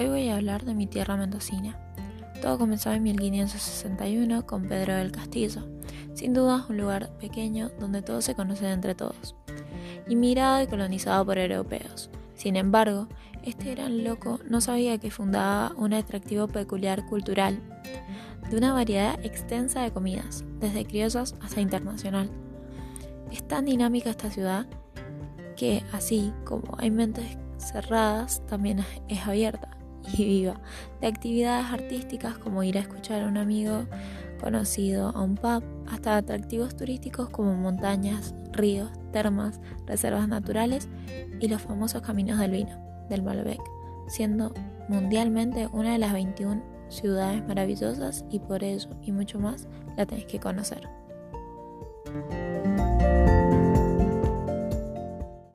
Hoy voy a hablar de mi tierra mendocina. Todo comenzó en 1561 con Pedro del Castillo, sin duda un lugar pequeño donde todos se conocen entre todos, inmigrado y colonizado por europeos. Sin embargo, este gran loco no sabía que fundaba un atractivo peculiar cultural, de una variedad extensa de comidas, desde criollas hasta internacional. Es tan dinámica esta ciudad que, así como hay mentes cerradas, también es abierta y viva, de actividades artísticas como ir a escuchar a un amigo conocido a un pub, hasta atractivos turísticos como montañas, ríos, termas, reservas naturales y los famosos caminos del vino, del Malbec, siendo mundialmente una de las 21 ciudades maravillosas y por ello y mucho más la tenés que conocer.